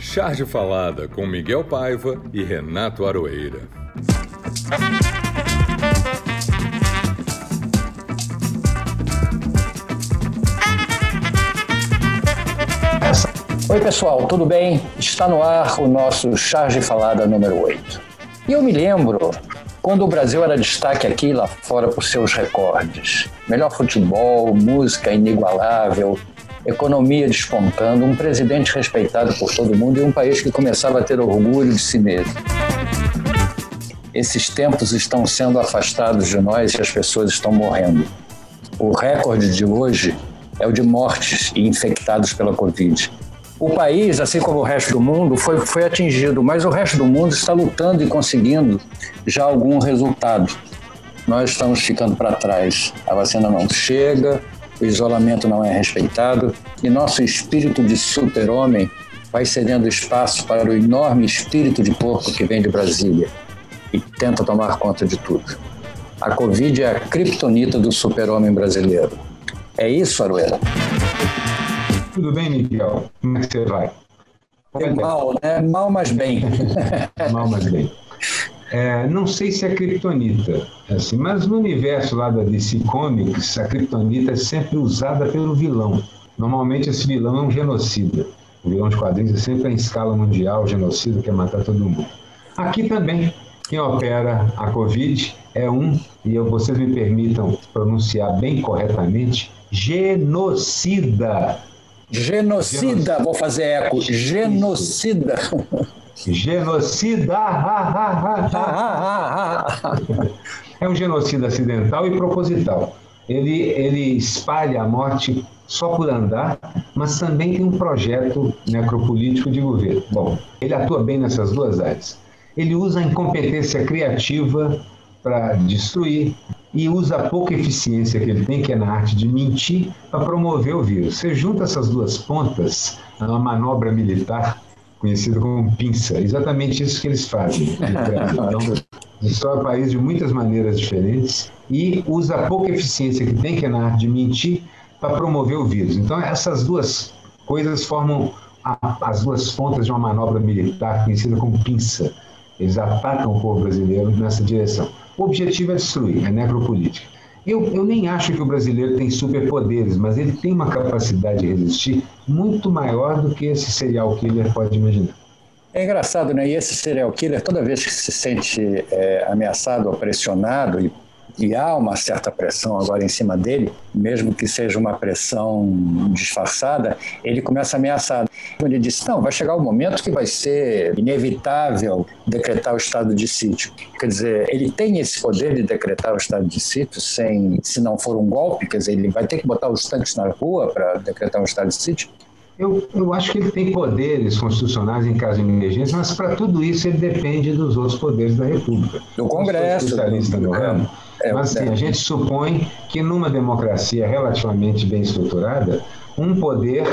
Charge Falada com Miguel Paiva e Renato Aroeira. Oi, pessoal, tudo bem? Está no ar o nosso Charge Falada número 8. E eu me lembro quando o Brasil era destaque aqui e lá fora por seus recordes. Melhor futebol, música inigualável, economia despontando, um presidente respeitado por todo mundo e um país que começava a ter orgulho de si mesmo. Esses tempos estão sendo afastados de nós e as pessoas estão morrendo. O recorde de hoje é o de mortes e infectados pela Covid. O país, assim como o resto do mundo, foi, foi atingido, mas o resto do mundo está lutando e conseguindo já algum resultado. Nós estamos ficando para trás. A vacina não chega, o isolamento não é respeitado e nosso espírito de super-homem vai cedendo espaço para o enorme espírito de porco que vem de Brasília e tenta tomar conta de tudo. A Covid é a criptonita do super-homem brasileiro. É isso, Aruera? Tudo bem, Miguel? Como é que você vai? É mal, né? Mal, mas bem. mal, mas bem. É, não sei se é criptonita, assim, mas no universo lá da DC Comics, a criptonita é sempre usada pelo vilão. Normalmente esse vilão é um genocida. O vilão de quadrinhos é sempre em escala mundial, genocida, quer matar todo mundo. Aqui também, quem opera a Covid é um, e eu, vocês me permitam pronunciar bem corretamente, genocida. Genocida, genocida. vou fazer eco, genocida. Genocida! é um genocida acidental e proposital. Ele, ele espalha a morte só por andar, mas também tem um projeto necropolítico de governo. Bom, ele atua bem nessas duas áreas. Ele usa a incompetência criativa para destruir e usa a pouca eficiência que ele tem, que é na arte de mentir, para promover o vírus. Você junta essas duas pontas, é uma manobra militar conhecido como pinça. Exatamente isso que eles fazem. Então, destrói o país de muitas maneiras diferentes e usa a pouca eficiência que tem, que é na arte de mentir, para promover o vírus. Então, essas duas coisas formam a, as duas pontas de uma manobra militar conhecida como pinça. Eles atacam o povo brasileiro nessa direção. O objetivo é destruir, é necropolítica. Eu, eu nem acho que o brasileiro tem superpoderes, mas ele tem uma capacidade de resistir muito maior do que esse serial killer pode imaginar. É engraçado, né? E esse serial killer, toda vez que se sente é, ameaçado ou pressionado, e e há uma certa pressão agora em cima dele, mesmo que seja uma pressão disfarçada, ele começa a ameaçar. Ele disse: não, vai chegar o um momento que vai ser inevitável decretar o estado de sítio. Quer dizer, ele tem esse poder de decretar o estado de sítio sem, se não for um golpe, quer dizer, ele vai ter que botar os tanques na rua para decretar um estado de sítio. Eu, eu acho que ele tem poderes constitucionais em caso de emergência, mas para tudo isso ele depende dos outros poderes da República. Do Congresso. especialista no ramo. É, Mas assim, a gente supõe que numa democracia relativamente bem estruturada, um poder,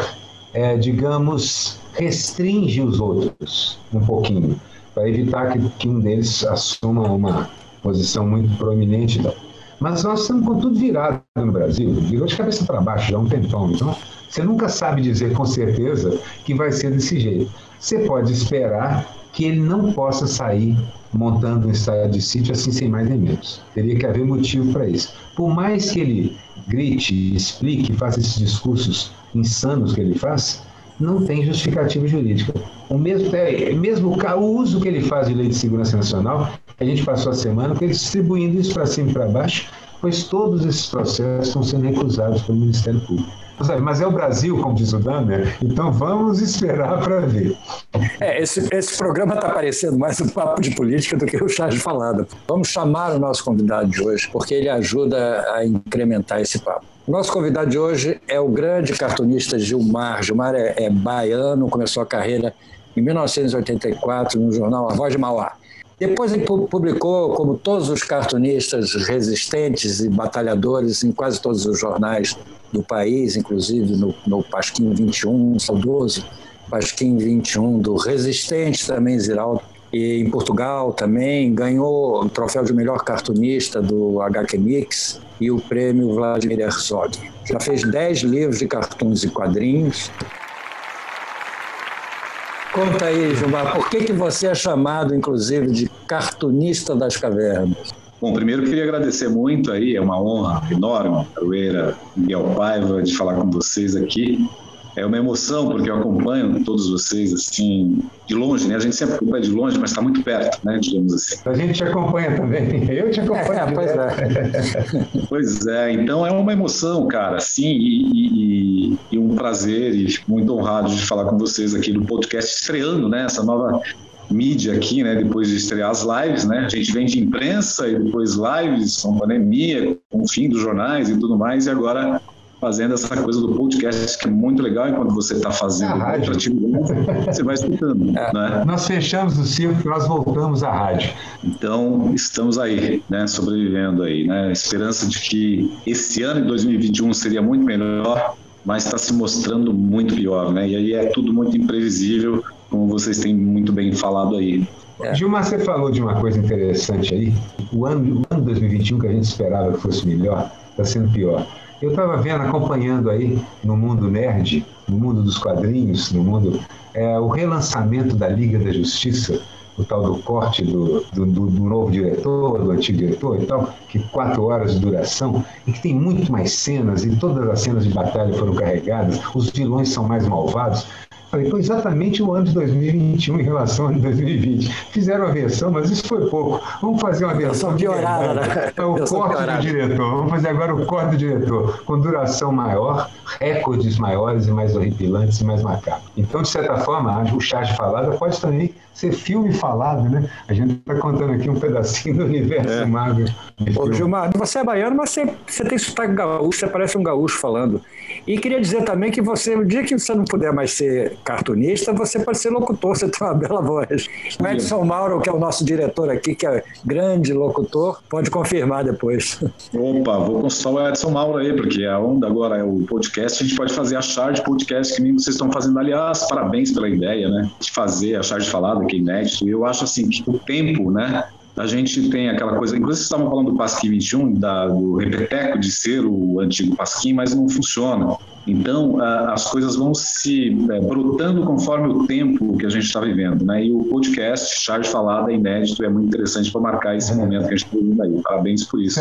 é, digamos, restringe os outros um pouquinho, para evitar que, que, um deles assuma uma posição muito proeminente. Mas nós estamos com tudo virado no Brasil, virou de cabeça para baixo já há um tempão. Então, você nunca sabe dizer com certeza que vai ser desse jeito. Você pode esperar que ele não possa sair montando um estado de sítio assim sem mais nem menos. Teria que haver motivo para isso. Por mais que ele grite, explique, faça esses discursos insanos que ele faz, não tem justificativa jurídica. O mesmo, é, mesmo o uso que ele faz de lei de segurança nacional, a gente passou a semana com ele distribuindo isso para cima e para baixo, pois todos esses processos estão sendo recusados pelo Ministério Público. Mas é o Brasil, como diz o Damer, então vamos esperar para ver. É, esse, esse programa está parecendo mais um papo de política do que o chá de falada. Vamos chamar o nosso convidado de hoje, porque ele ajuda a incrementar esse papo. Nosso convidado de hoje é o grande cartunista Gilmar. Gilmar é, é baiano, começou a carreira em 1984 no jornal A Voz de Mauá. Depois ele publicou, como todos os cartunistas resistentes e batalhadores, em quase todos os jornais do país, inclusive no, no Pasquim 21, saudoso Pasquim 21, do Resistente também, Ziraldo. E em Portugal também ganhou o troféu de melhor cartunista do HQ Mix e o prêmio Vladimir Herzog. Já fez 10 livros de cartuns e quadrinhos. Conta aí, Gilmar, por que, que você é chamado, inclusive, de cartunista das cavernas? Bom, primeiro queria agradecer muito aí, é uma honra enorme, Caroeira, Miguel Paiva, de falar com vocês aqui é uma emoção, porque eu acompanho todos vocês, assim, de longe, né? A gente sempre acompanha de longe, mas está muito perto, né? Digamos assim. A gente te acompanha também. Eu te acompanho. É, pois é. pois é. Então é uma emoção, cara, sim, e, e, e, um prazer, e fico muito honrado de falar com vocês aqui no podcast, estreando, né? Essa nova mídia aqui, né? Depois de estrear as lives, né? A gente vem de imprensa e depois lives, com pandemia, com o fim dos jornais e tudo mais, e agora fazendo essa coisa do podcast, que é muito legal, enquanto você está fazendo a rádio. você vai escutando. É. Né? Nós fechamos o circo, nós voltamos à rádio. Então, estamos aí, né, sobrevivendo aí, né? Esperança de que esse ano de 2021 seria muito melhor, mas está se mostrando muito pior, né? E aí é tudo muito imprevisível, como vocês têm muito bem falado aí. É. Gilmar, você falou de uma coisa interessante aí. O ano, o ano 2021 que a gente esperava que fosse melhor, está sendo pior. Eu estava vendo, acompanhando aí no mundo nerd, no mundo dos quadrinhos, no mundo é, o relançamento da Liga da Justiça, o tal do corte do, do, do, novo diretor, do antigo diretor e tal, que quatro horas de duração, e que tem muito mais cenas, e todas as cenas de batalha foram carregadas, os vilões são mais malvados. Falei, foi exatamente o ano de 2021 em relação ao ano de 2020. Fizeram a versão, mas isso foi pouco. Vamos fazer uma versão piorada, né? É o corte do diretor. Vamos fazer agora o corte do diretor, com duração maior, recordes maiores e mais horripilantes e mais macabros. Então, de certa forma, o chá de falada pode também ser filme falado, né? A gente está contando aqui um pedacinho do universo é. Marvel. Ô, Gilmar, você é baiano, mas você, você tem sotaque gaúcho, você parece um gaúcho falando. E queria dizer também que você, o dia que você não puder mais ser cartunista, você pode ser locutor, você tem uma bela voz. O Edson Mauro, que é o nosso diretor aqui, que é grande locutor, pode confirmar depois. Opa, vou consultar o Edson Mauro aí, porque a onda agora é o podcast, a gente pode fazer a charge podcast que nem vocês estão fazendo. Aliás, parabéns pela ideia, né? De fazer a charge falada que é inédito. Eu acho assim que o tempo, né? A gente tem aquela coisa, inclusive vocês estavam falando do Pasquim 21, da, do repeteco de ser o antigo Pasquim, mas não funciona. Então, as coisas vão se é, brotando conforme o tempo que a gente está vivendo. Né? E o podcast, Charge Falada, é inédito e é muito interessante para marcar esse momento que a gente está vivendo aí. Parabéns por isso.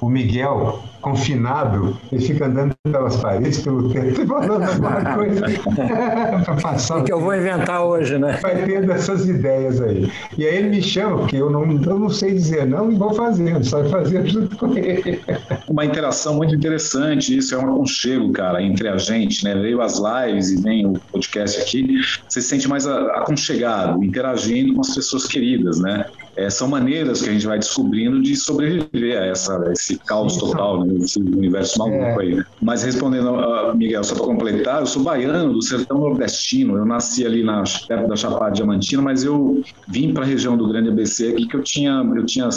O Miguel, confinado, ele fica andando pelas paredes, pelo teto, falando alguma coisa para passar. É que eu vou inventar hoje, né? Vai tendo essas ideias aí. E aí ele me chama, porque eu não, eu não sei dizer não e vou fazendo, só fazer junto com ele. Uma interação muito interessante, isso é um aconchego, cara, entre a gente, né? Veio as lives e vem o podcast aqui, você se sente mais aconchegado, interagindo com as pessoas queridas, né? É, são maneiras que a gente vai descobrindo de sobreviver a, essa, esse caos total, né? esse universo maluco é. aí. Né? Mas respondendo, uh, Miguel, só para completar, eu sou baiano do sertão nordestino. Eu nasci ali na, perto da Chapada Diamantina, mas eu vim para a região do Grande ABC aqui que eu tinha eu tinha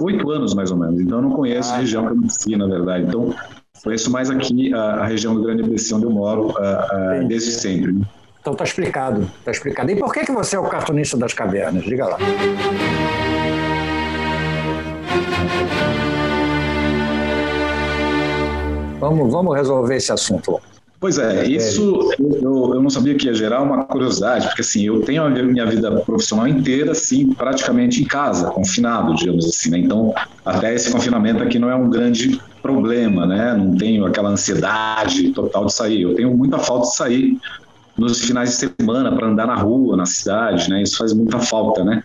oito anos mais ou menos. Então eu não conheço ah, a região que eu nasci, na verdade. Então Conheço mais aqui a, a região do Grande ABC, onde eu moro, a, a, desde sempre. Então está explicado, está explicado. E por que, que você é o cartunista das cavernas? Diga lá. Vamos, vamos resolver esse assunto. Pois é, isso eu, eu não sabia que ia gerar uma curiosidade, porque assim, eu tenho a minha vida profissional inteira, assim, praticamente em casa, confinado, digamos assim, né? Então, até esse confinamento aqui não é um grande problema, né? Não tenho aquela ansiedade total de sair. Eu tenho muita falta de sair nos finais de semana para andar na rua, na cidade, né? Isso faz muita falta, né?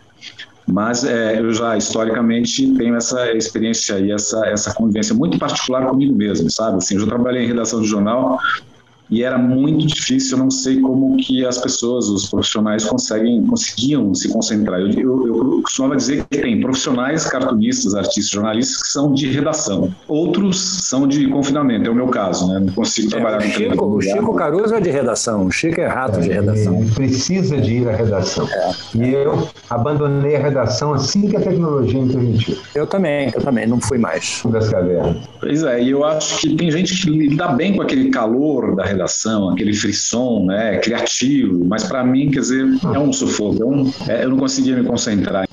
Mas é, eu já historicamente tenho essa experiência e essa essa convivência muito particular comigo mesmo, sabe? Assim, eu já trabalhei em redação de jornal e era muito difícil, eu não sei como que as pessoas, os profissionais conseguem, conseguiam se concentrar. Eu, eu, eu costumava dizer que tem profissionais, cartunistas, artistas, jornalistas que são de redação, outros são de confinamento, é o meu caso, né? Não consigo trabalhar é, o Chico, o Chico Caruso é de redação, o Chico é rato é, de redação. Ele precisa de ir à redação. É. E eu abandonei a redação assim que a tecnologia me permitiu. Eu também, eu também, não fui mais. Das cavernas. Pois é, e eu acho que tem gente que lida bem com aquele calor da redação redação, aquele frisson, né, criativo, mas para mim, quer dizer, é um sufoco, é um, é, eu não conseguia me concentrar.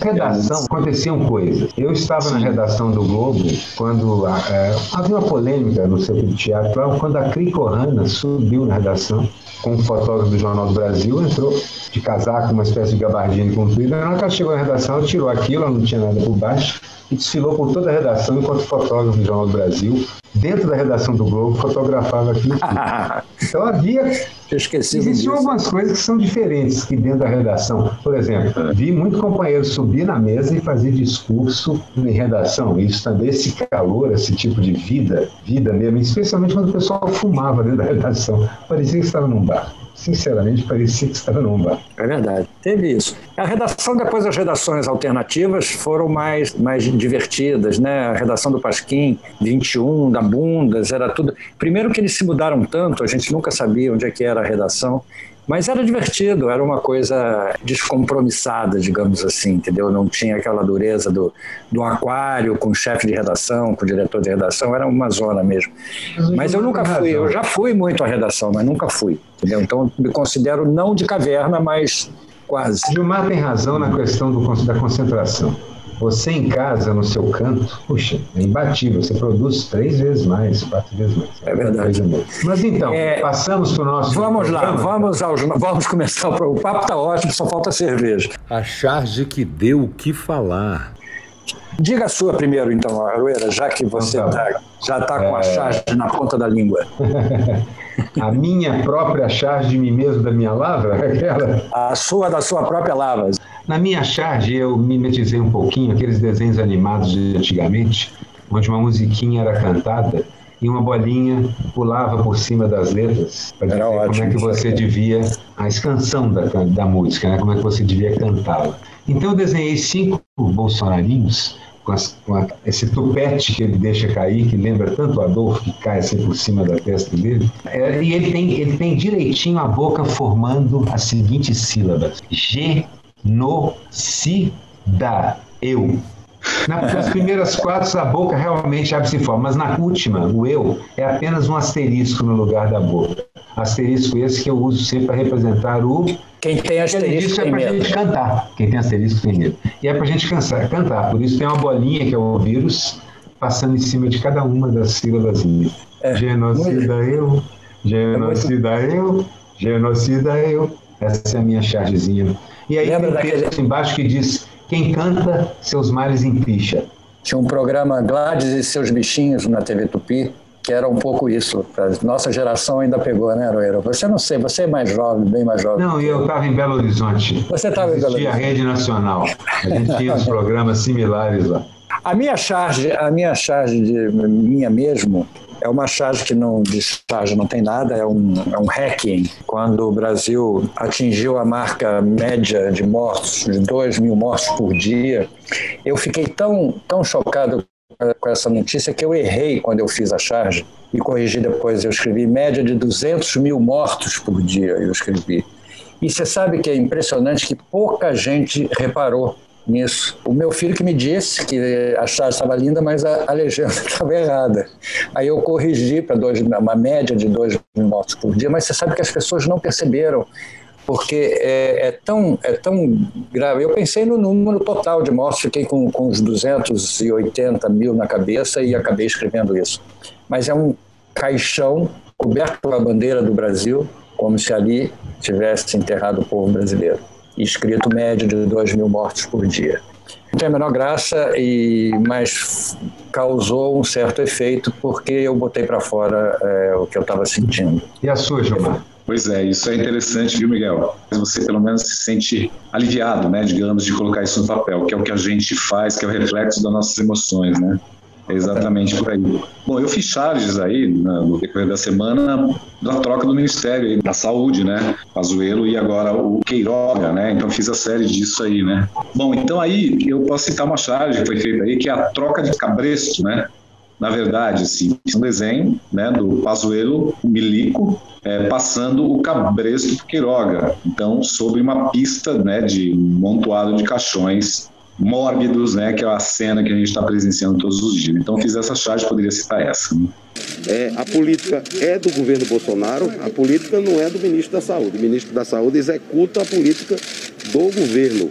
Redação, aconteciam coisas. Eu estava na redação do Globo quando é, havia uma polêmica no centro de teatro, quando a Cricorana subiu na redação com um fotógrafo do Jornal do Brasil, entrou de casaco, uma espécie de gabardina comprida. Na hora que ela chegou na redação, ela tirou aquilo, ela não tinha nada por baixo, e desfilou por toda a redação enquanto fotógrafo do Jornal do Brasil, dentro da redação do Globo, fotografava aquilo. então havia. Existiam algumas coisas que são diferentes aqui dentro da redação. Por exemplo, vi muito companheiro subir na mesa e fazer discurso em redação. Isso também, esse calor, esse tipo de vida, vida mesmo, especialmente quando o pessoal fumava dentro da redação. Parecia que estava num bar sinceramente, parecia que estava num bar. É verdade, teve isso. A redação, depois as redações alternativas foram mais, mais divertidas, né? A redação do Pasquim, 21, da Bundas, era tudo. Primeiro que eles se mudaram tanto, a gente nunca sabia onde é que era a redação. Mas era divertido, era uma coisa descompromissada, digamos assim, entendeu? Não tinha aquela dureza do, do aquário com o chefe de redação, com o diretor de redação, era uma zona mesmo. Mas eu nunca fui, eu já fui muito à redação, mas nunca fui, entendeu? Então me considero não de caverna, mas quase. Gilmar tem razão na questão do, da concentração. Você em casa, no seu canto, puxa, é imbatível. Você produz três vezes mais, quatro vezes mais. É verdade. Mas então, é, passamos para o nosso. Vamos programa. lá, vamos, aos, vamos começar. O papo está ótimo, só falta cerveja. A charge que deu o que falar. Diga a sua primeiro, então, Arueira, já que você então, tá, já está com é... a charge na ponta da língua. a minha própria charge de mim mesmo, da minha lavra? Aquela? A sua, da sua própria lavra. Na minha charge, eu mimetizei um pouquinho aqueles desenhos animados de antigamente, onde uma musiquinha era cantada e uma bolinha pulava por cima das letras para dizer ótimo, como é que você devia, a escansão da, da música, né? como é que você devia cantá-la. Então eu desenhei cinco bolsonarinhos com, as, com a, esse tupete que ele deixa cair, que lembra tanto o Adolfo, que cai assim por cima da testa dele. É, e ele tem, ele tem direitinho a boca formando as seguintes sílabas: genocida. Eu. Nas primeiras quatro, a boca realmente abre-se forma, mas na última, o eu é apenas um asterisco no lugar da boca. Asterisco esse que eu uso sempre para representar o. Quem tem asterisco tem é para a gente cantar. Quem tem asterisco tem medo. E é para a gente cansar, cantar. Por isso tem uma bolinha que é o vírus passando em cima de cada uma das sílabas. É, genocida muito... eu, genocida é eu, genocida eu. Essa é a minha chargezinha e aí Lembra tem um texto daquele... embaixo que diz: quem canta, seus males empicha. Tinha um programa Gladys e seus bichinhos na TV Tupi, que era um pouco isso. A nossa geração ainda pegou, né, Aroeira? Você não sei, você é mais jovem, bem mais jovem. Não, eu estava em Belo Horizonte. Você estava em Belo Horizonte. a Rede Nacional. A gente tinha uns programas similares lá. A minha charge, a minha charge de minha mesmo, é uma charge que não de charge não tem nada, é um, é um hacking. Quando o Brasil atingiu a marca média de mortos, de 2 mil mortos por dia, eu fiquei tão, tão chocado com essa notícia que eu errei quando eu fiz a charge e corrigi depois. Eu escrevi média de 200 mil mortos por dia, eu escrevi. E você sabe que é impressionante que pouca gente reparou nisso. O meu filho que me disse que a charge estava linda, mas a, a legenda estava errada. Aí eu corrigi para uma média de 2 mil mortos por dia, mas você sabe que as pessoas não perceberam, porque é, é, tão, é tão grave. Eu pensei no número total de mortos, fiquei com, com uns 280 mil na cabeça e acabei escrevendo isso. Mas é um caixão coberto pela bandeira do Brasil, como se ali tivesse enterrado o povo brasileiro escrito médio de 2 mil mortos por dia. Não tem a menor graça, e, mas causou um certo efeito porque eu botei para fora é, o que eu estava sentindo. E a sua, Gilmar? Pois é, isso é interessante, viu, Miguel? Você pelo menos se sente aliviado, né, digamos, de colocar isso no papel, que é o que a gente faz, que é o reflexo das nossas emoções, né? Exatamente por aí. Bom, eu fiz charges aí no decorrer da semana da troca do Ministério da Saúde, né? Pazuello e agora o Queiroga, né? Então fiz a série disso aí, né? Bom, então aí eu posso citar uma charge que foi feita aí, que é a troca de cabresto, né? Na verdade, assim, um desenho né, do Pazuello, Milico, é, passando o cabresto para Queiroga. Então, sobre uma pista né, de montoado de caixões mórbidos, né, que é a cena que a gente está presenciando todos os dias. Então, fiz essa charge, poderia citar essa. Né? É, a política é do governo Bolsonaro, a política não é do ministro da Saúde. O ministro da Saúde executa a política do governo.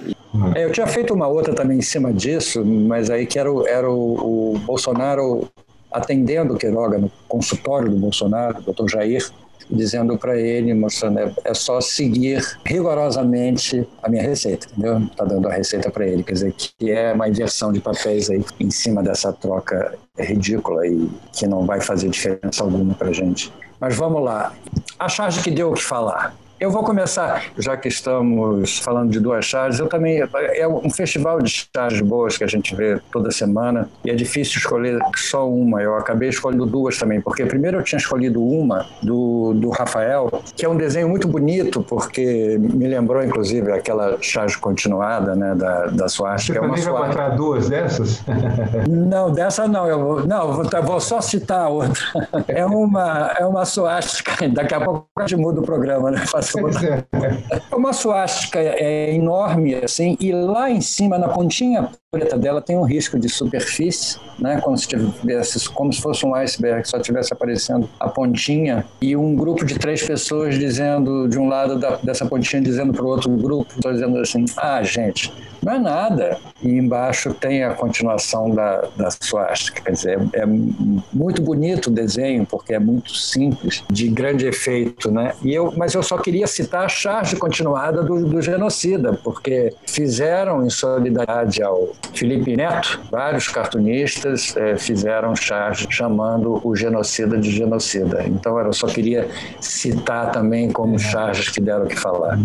É, eu tinha feito uma outra também em cima disso, mas aí que era o, era o, o Bolsonaro atendendo o Queiroga no consultório do Bolsonaro, doutor Jair, dizendo para ele, mostrando, é, é, só seguir rigorosamente a minha receita, entendeu? Está dando a receita para ele, quer dizer, que é uma inversão de papéis aí em cima dessa troca ridícula e que não vai fazer diferença alguma para gente. Mas vamos lá. A charge que deu o que falar. Eu vou começar, já que estamos falando de duas charges, eu também. É um festival de charges boas que a gente vê toda semana e é difícil escolher só uma. Eu acabei escolhendo duas também, porque primeiro eu tinha escolhido uma do, do Rafael, que é um desenho muito bonito, porque me lembrou inclusive aquela charge continuada né, da, da Suástica. Você é também vai botar duas dessas? Não, dessa não. Eu vou, não, vou, vou só citar a outra. É uma, é uma Suástica. Daqui a pouco a gente muda o programa, né? Faço é uma suástica é enorme, assim, e lá em cima, na pontinha preta dela, tem um risco de superfície, né? Como se tivesse, como se fosse um iceberg, só tivesse aparecendo a pontinha, e um grupo de três pessoas dizendo, de um lado da, dessa pontinha, dizendo para o outro grupo, dizendo assim: ah, gente, não é nada. E embaixo tem a continuação da, da suástica. Quer dizer, é, é muito bonito o desenho, porque é muito simples, de grande efeito, né? E eu, mas eu só queria citar a charge continuada do, do genocida, porque fizeram em solidariedade ao Felipe Neto, vários cartunistas é, fizeram charge chamando o genocida de genocida. Então eu só queria citar também como charges que deram o que falar.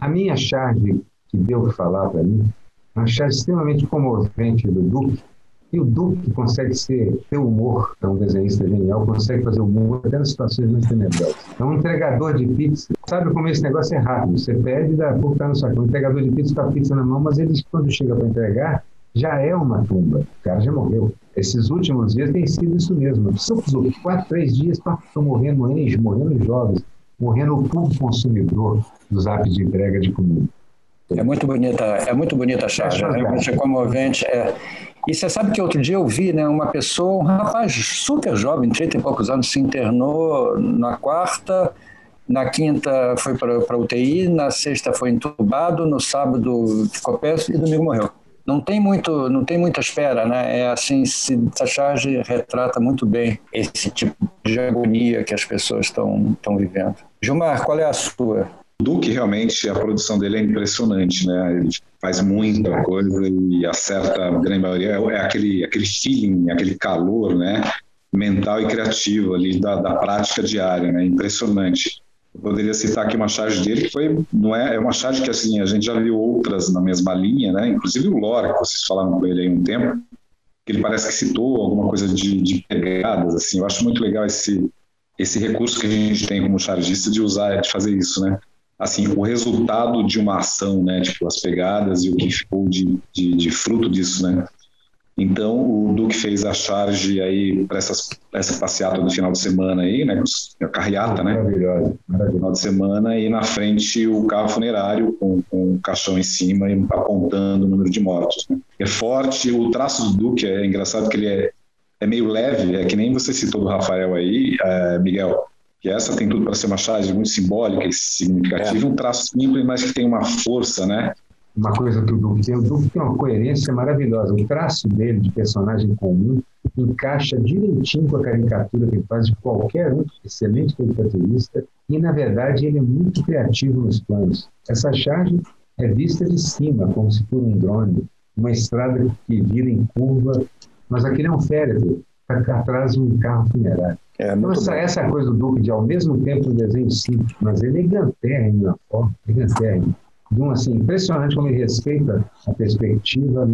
A minha charge que deu o que falar para mim, uma charge extremamente comovente do Duque, e o Duque consegue ser, ter humor, é um desenhista genial, consegue fazer humor até nas situações mais tenebrosas. É um entregador de pizza. Sabe como esse negócio é rápido? Você pede e dá pouco está no saco. Um entregador de pizza com a pizza na mão, mas ele, quando chega para entregar, já é uma tumba. O cara já morreu. Esses últimos dias tem sido isso mesmo. São quatro, três dias, estão morrendo ex, morrendo jovens, morrendo o público consumidor dos apps de entrega de comida. É muito bonita, é muito bonita a charge, é realmente comovente. É. E você sabe que outro dia eu vi né, uma pessoa, um rapaz super jovem, 30 e poucos anos, se internou na quarta, na quinta foi para UTI, na sexta foi entubado, no sábado ficou péssimo e domingo morreu. Não tem, muito, não tem muita espera, né? É assim, se, charge retrata muito bem esse tipo de agonia que as pessoas estão vivendo. Gilmar, qual é a sua? Duque realmente a produção dele é impressionante, né? Ele faz muita coisa e acerta a grande maioria. É, é aquele aquele feeling, aquele calor, né? Mental e criativo ali da, da prática diária, né? Impressionante. Eu poderia citar aqui uma charge dele que foi, não é, é uma charge que assim a gente já viu outras na mesma linha, né? Inclusive o Lore, que vocês falaram com ele aí um tempo, que ele parece que citou alguma coisa de, de pegadas, assim. Eu acho muito legal esse esse recurso que a gente tem como chargista de usar, de fazer isso, né? Assim o resultado de uma ação, né? Tipo as pegadas e o que ficou de, de, de fruto disso, né? Então o Duque fez a charge aí para essa passeata do final de semana aí, né? A carreata, né? Maravilhosa. Final de semana e na frente o carro funerário com, com o caixão em cima e apontando o número de mortos. Né? É forte. O traço do Duque é engraçado que ele é, é meio leve, é que nem você citou do Rafael aí, é, Miguel que essa tem tudo para ser uma charge muito simbólica e significativa, é. um traço simples, mas que tem uma força, né? Uma coisa que o Duque tem, o Duque tem uma coerência maravilhosa. O traço dele de personagem comum encaixa direitinho com a caricatura que ele faz de qualquer um, excelente caricaturista, e na verdade ele é muito criativo nos planos. Essa charge é vista de cima, como se fosse um drone, uma estrada que vira em curva, mas aquele é um féretro, está atrás de um carro funerário. É, então, essa, essa, coisa do Duque de, ao mesmo tempo, um desenho simples, mas elegantérrimo na forma, elegantérrimo. De um, assim, impressionante como ele respeita a perspectiva,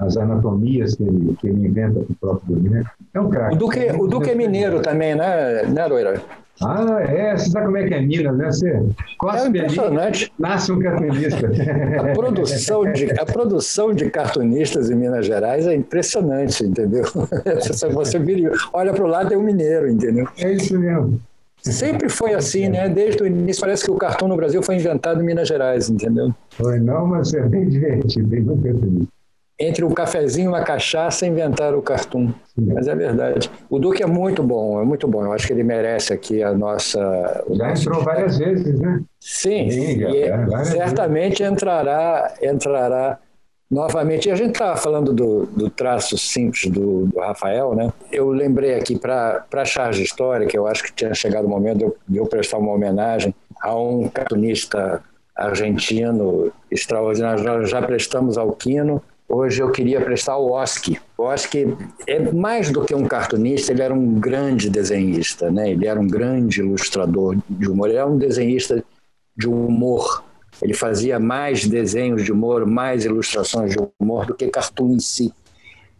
as anatomias que ele, que ele inventa para o próprio boneco. É um craque. O Duque, é o Duque é mineiro também, né, né Loira? Ah, é, você sabe como é que é Minas, né? Você é impressionante. nasce um cartunista. A produção, de, a produção de cartunistas em Minas Gerais é impressionante, entendeu? Você vira, olha para o lado, é um mineiro, entendeu? É isso mesmo. Sempre foi assim, né? Desde o início, parece que o cartão no Brasil foi inventado em Minas Gerais, entendeu? Foi não, mas é bem divertido, bem cartunista entre um cafezinho e uma cachaça inventaram o cartoon. Mas é verdade. O Duque é muito bom, é muito bom. Eu acho que ele merece aqui a nossa. Já nosso... entrou várias vezes, né? Sim, Sim é, certamente vezes. entrará, entrará novamente. E a gente estava falando do, do, traço simples do, do, Rafael, né? Eu lembrei aqui para a charge histórica, eu acho que tinha chegado o momento de eu, de eu prestar uma homenagem a um cartunista argentino extraordinário. Nós já prestamos ao Quino, hoje eu queria prestar ao Oski. O Oski é mais do que um cartunista, ele era um grande desenhista, né? ele era um grande ilustrador de humor, ele era um desenhista de humor. Ele fazia mais desenhos de humor, mais ilustrações de humor do que cartoon em si.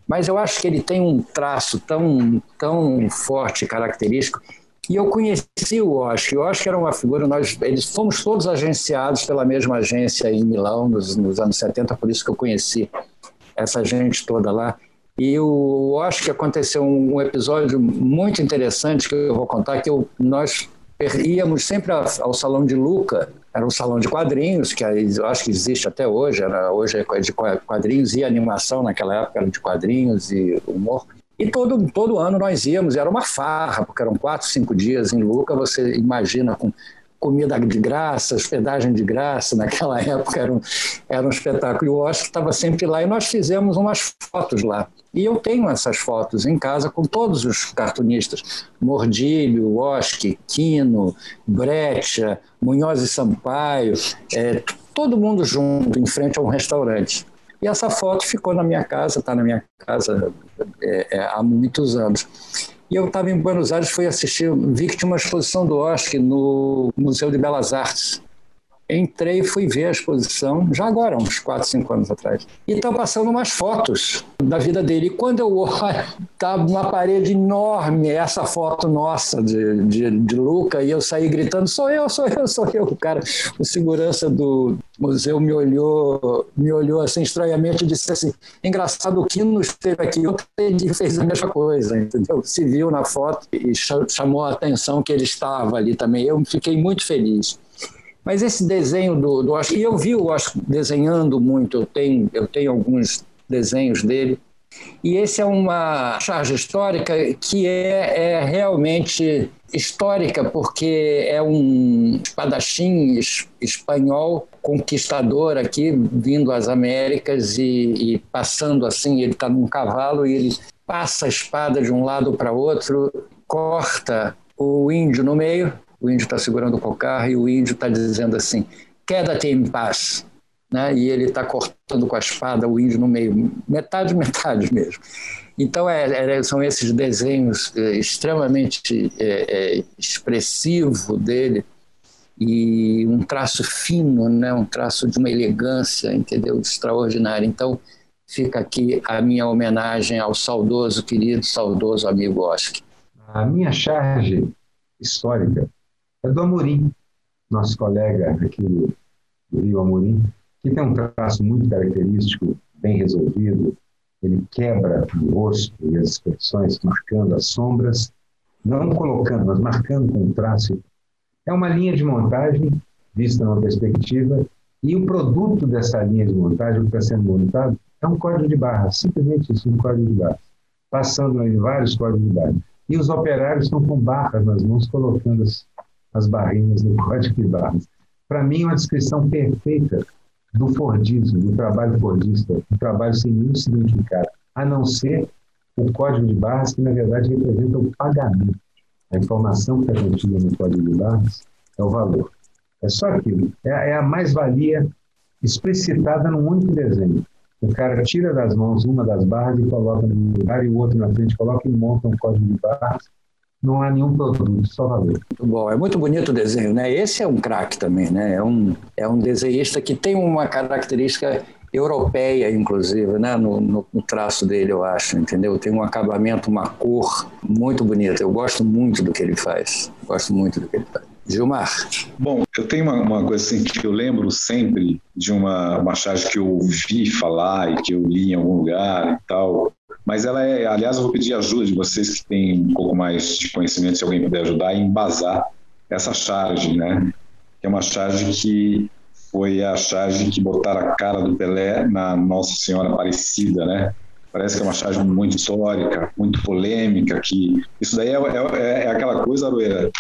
Mas eu acho que ele tem um traço tão, tão forte, característico, e eu conheci o Oscar. O Oscar era uma figura, nós eles fomos todos agenciados pela mesma agência em Milão nos, nos anos 70, por isso que eu conheci essa gente toda lá. E o Oscar aconteceu um, um episódio muito interessante que eu vou contar, que eu, nós íamos sempre ao Salão de Luca, era um salão de quadrinhos, que eu acho que existe até hoje, era, hoje é de quadrinhos e animação, naquela época era de quadrinhos e humor. E todo, todo ano nós íamos, era uma farra, porque eram quatro, cinco dias em Luca, você imagina com comida de graça, hospedagem de graça, naquela época era um, era um espetáculo. E o Oscar estava sempre lá e nós fizemos umas fotos lá. E eu tenho essas fotos em casa com todos os cartunistas: Mordilho, Oski, Quino, Brecha, Munhoz e Sampaio, é, todo mundo junto em frente a um restaurante. E essa foto ficou na minha casa, está na minha casa é, é, há muitos anos. E eu estava em Buenos Aires, fui assistir, vi que tinha uma exposição do Oscar no Museu de Belas Artes. Entrei fui ver a exposição, já agora, uns 4, 5 anos atrás. E estão passando umas fotos da vida dele. E quando eu olho, está uma parede enorme, essa foto nossa de, de, de Luca, e eu saí gritando: sou eu, sou eu, sou eu. O cara, o segurança do museu me olhou, me olhou assim estranhamente e disse assim: engraçado, o Kino esteve aqui ontem e fez a mesma coisa, entendeu? Se viu na foto e chamou a atenção que ele estava ali também. Eu fiquei muito feliz. Mas esse desenho do, do Oscar, e eu vi o Oscar desenhando muito, eu tenho, eu tenho alguns desenhos dele, e esse é uma charge histórica que é, é realmente histórica, porque é um espadachim espanhol conquistador aqui, vindo às Américas e, e passando assim, ele está num cavalo e ele passa a espada de um lado para outro, corta o índio no meio, o índio está segurando o cocar e o índio está dizendo assim: queda-te em paz. Né? E ele está cortando com a espada o índio no meio, metade, metade mesmo. Então, é, é, são esses desenhos é, extremamente é, é, expressivo dele e um traço fino, né? um traço de uma elegância, entendeu? Extraordinária. Então, fica aqui a minha homenagem ao saudoso, querido, saudoso amigo Oscar. A minha charge histórica é do Amorim, nosso colega aqui do Rio Amorim, que tem um traço muito característico, bem resolvido. Ele quebra o rosto e as expressões, marcando as sombras, não colocando, mas marcando com um traço. É uma linha de montagem vista numa perspectiva, e o produto dessa linha de montagem, que está sendo montado, é um código de barras, simplesmente isso, um código de barras, passando em vários códigos de barras. E os operários estão com barras nas mãos, colocando as, as barrinhas no código de barras. Para mim, é uma descrição perfeita do Fordismo, do trabalho fordista, um trabalho sem nenhum significado, a não ser o código de barras, que na verdade representa o pagamento. A informação que está contida no código de barras é o valor. É só aquilo. É, é a mais-valia explicitada num único desenho. O cara tira das mãos uma das barras e coloca no lugar, e o outro na frente coloca e monta um código de barras não há nenhum produto, só valor. Muito bom, é muito bonito o desenho, né? Esse é um craque também, né? É um, é um desenhista que tem uma característica europeia, inclusive, né? No, no, no, traço dele, eu acho, entendeu? Tem um acabamento, uma cor muito bonita. Eu gosto muito do que ele faz. Gosto muito do que ele faz. Gilmar. Bom, eu tenho uma, uma, coisa assim que eu lembro sempre de uma, uma charge que eu ouvi falar e que eu li em algum lugar e tal, mas ela é, aliás, eu vou pedir ajuda de vocês que têm um pouco mais de conhecimento, se alguém puder ajudar, a embasar essa charge, né? Que é uma charge que foi a charge que botaram a cara do Pelé na Nossa Senhora Aparecida, né? Parece que é uma charge muito histórica, muito polêmica, que isso daí é, é, é aquela coisa, Aroeira,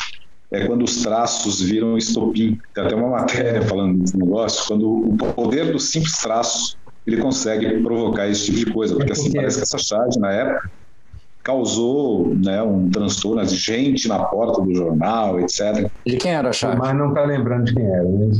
é quando os traços viram estopim. Tem até uma matéria falando desse negócio, quando o poder dos simples traços ele consegue provocar esse tipo de coisa, porque assim, parece que essa charge na época causou né, um transtorno de gente na porta do jornal, etc. De quem era a charge? Mas não está lembrando de quem era, né?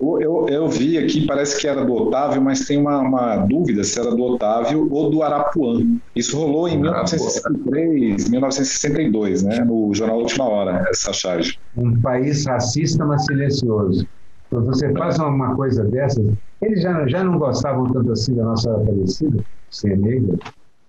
Eu, eu vi aqui, parece que era do Otávio, mas tem uma, uma dúvida se era do Otávio ou do Arapuã. Isso rolou em 1963, 1962, né, no jornal Última Hora, essa charge. Um país racista, mas silencioso. Quando você faz uma coisa dessas, eles já, já não gostavam tanto assim da nossa falecida, ser negra,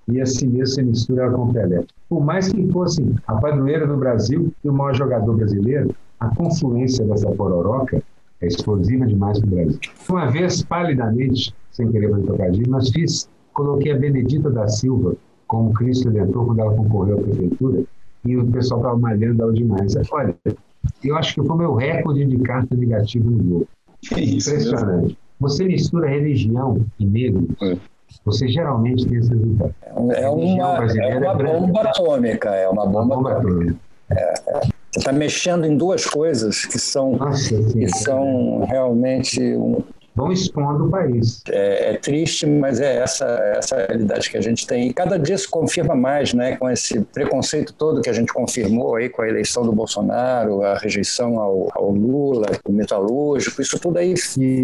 e assim mesmo se mistura com Pelé. Por mais que fosse a padroeira do Brasil e o maior jogador brasileiro, a confluência dessa pororoca é explosiva demais para o Brasil. Uma vez, palidamente, sem querer fazer trocadilho, mas fiz, coloquei a Benedita da Silva como Cristo Redentor quando ela concorreu à prefeitura e o pessoal estava malhando ela demais. Olha, eu acho que foi o meu recorde de carta negativa no jogo. Impressionante. Você mistura religião e negro, é. você geralmente tem esse resultado. É uma, é uma bomba atômica, é uma bomba, bomba atômica. É, é. Você está mexendo em duas coisas que são, Nossa, que são realmente um, vão expondo o país. É, é, triste, mas é essa, essa realidade que a gente tem. E cada dia se confirma mais, né, com esse preconceito todo que a gente confirmou aí com a eleição do Bolsonaro, a rejeição ao, ao Lula, o metalúrgico, isso tudo aí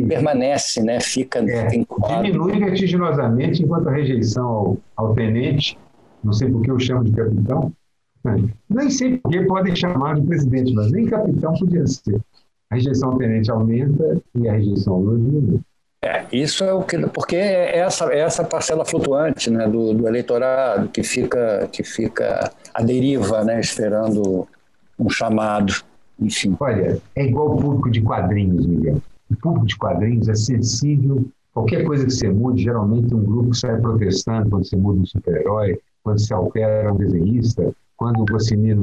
permanece, né, fica, é, Diminui vertiginosamente enquanto a rejeição ao, ao tenente, não sei por que eu chamo de capitão, né, nem sei por que podem chamar de presidente, mas nem capitão podia ser a rejeição tenente aumenta e a rejeição ao Lula diminui. É, isso é o que, porque é essa, é essa parcela flutuante né, do, do, eleitorado que fica, que fica à deriva, né, esperando um chamado, enfim. Olha, é igual o público de quadrinhos, Miguel. O público de quadrinhos é sensível. Qualquer coisa que você mude, geralmente um grupo sai protestando quando você muda um super-herói, quando se altera um desenhista, quando o Goscinny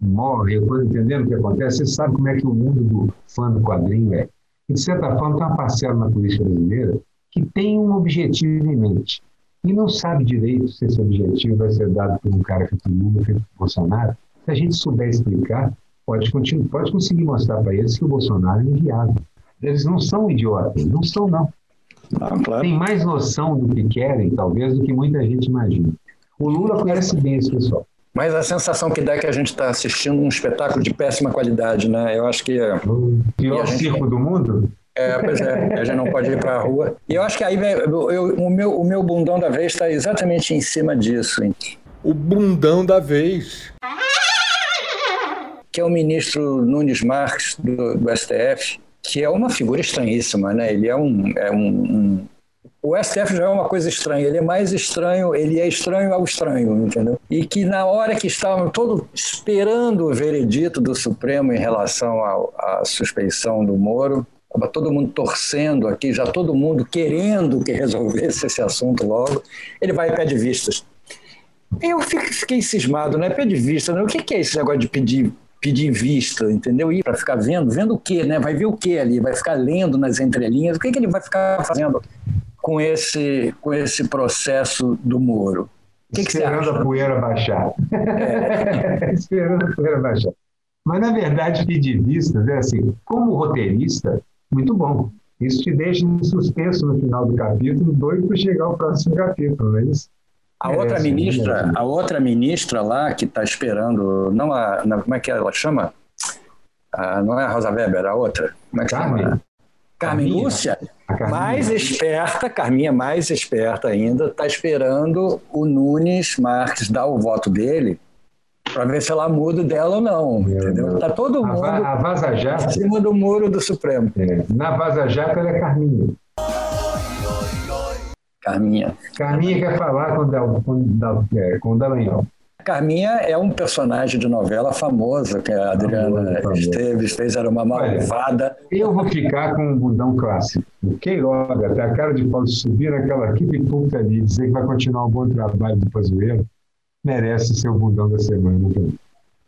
morre, eu estou entendendo o que acontece, você sabe como é que o mundo do fã do quadrinho é. E, de certa forma, tem uma parcela na política brasileira que tem um objetivo em mente e não sabe direito se esse objetivo vai ser dado por um cara feito Lula, feito Bolsonaro. Se a gente souber explicar, pode, continuar, pode conseguir mostrar para eles que o Bolsonaro é inviável. Eles não são idiotas, não são, não. Ah, claro. Tem mais noção do que querem, talvez, do que muita gente imagina. O Lula conhece bem esse pessoal. Mas a sensação que dá é que a gente está assistindo um espetáculo de péssima qualidade, né? Eu acho que. O pior gente... circo do mundo? É, pois é, a gente não pode ir para a rua. E eu acho que aí eu, eu, o, meu, o meu bundão da vez está exatamente em cima disso. Hein? O bundão da vez. Que é o ministro Nunes Marques, do, do STF, que é uma figura estranhíssima, né? Ele é um, é um, um o STF já é uma coisa estranha, ele é mais estranho, ele é estranho ao estranho, entendeu? E que na hora que estavam todos esperando o veredito do Supremo em relação à suspeição do Moro, estava todo mundo torcendo aqui, já todo mundo querendo que resolvesse esse assunto logo, ele vai e pede vistas. Eu fiquei cismado, né? Pede vista, né? O que é esse negócio de pedir pedir vista, entendeu? Ir para ficar vendo, vendo o quê, né? Vai ver o quê ali? Vai ficar lendo nas entrelinhas? O que, que ele vai ficar fazendo? Com esse, com esse processo do Moro. Que, Esperando que a poeira baixar. É. Esperando a poeira baixar. Mas, na verdade, pedir vistas é assim, como roteirista, muito bom. Isso te deixa em suspenso no final do capítulo, doido para chegar ao próximo capítulo, não é isso? A outra é, ministra, sim, a outra ministra lá que está esperando, não a, não, como é que ela chama? Ah, não é a Rosa Weber, a outra. Como é que Carmen. chama? Carmen Lúcia, mais esperta, Carminha mais esperta ainda, está esperando o Nunes Marques dar o voto dele para ver se ela muda dela ou não. entendeu? Tá todo mundo a, a Vaza Jato, em cima do muro do Supremo. É. Na Vaza Jato ela é Carminha. Carminha. Carminha quer falar com, o com, é, com o Dallagnol. Carminha é um personagem de novela famosa que a Adriana famoso, Esteves fez, era uma malvada. eu vou ficar com um bundão clássico. O Queiroga, até a cara de pau de subir naquela equipe puta ali, dizer que vai continuar um bom trabalho do Pazuello, merece ser o bundão da semana também.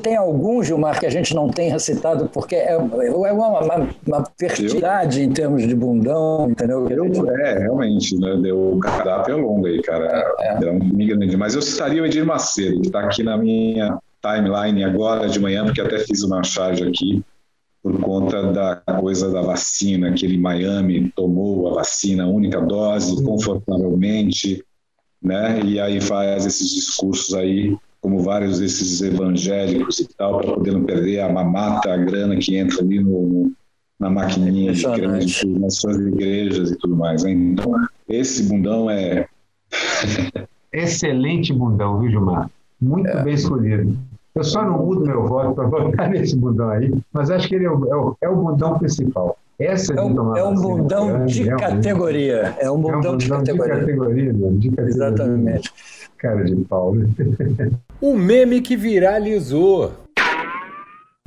Tem algum, Gilmar, que a gente não tenha citado, porque é, é uma, uma, uma fertilidade em termos de bundão, entendeu? Eu, é, realmente, né? Deu, o cardápio é longo aí, cara. É, é. Um Mas eu citaria o Edir Macedo, que está aqui na minha timeline agora de manhã, porque até fiz uma charge aqui. por conta da coisa da vacina, que ele em Miami tomou a vacina, a única dose, confortavelmente, né? E aí faz esses discursos aí, como vários desses evangélicos e tal, para poder não perder a mamata, a grana que entra ali no, no na maquininha de crédito, nas suas igrejas e tudo mais. Né? Então, esse bundão é. Excelente bundão, viu, Gilmar? Muito é. bem escolhido. Eu só não mudo meu voto para votar nesse bundão aí, mas acho que ele é o, é o, é o bundão principal. Essa é, um, é um bundão de é categoria. É um bundão, é um bundão de categoria. De categoria, de categoria. Exatamente. Cara de pau. O meme que viralizou.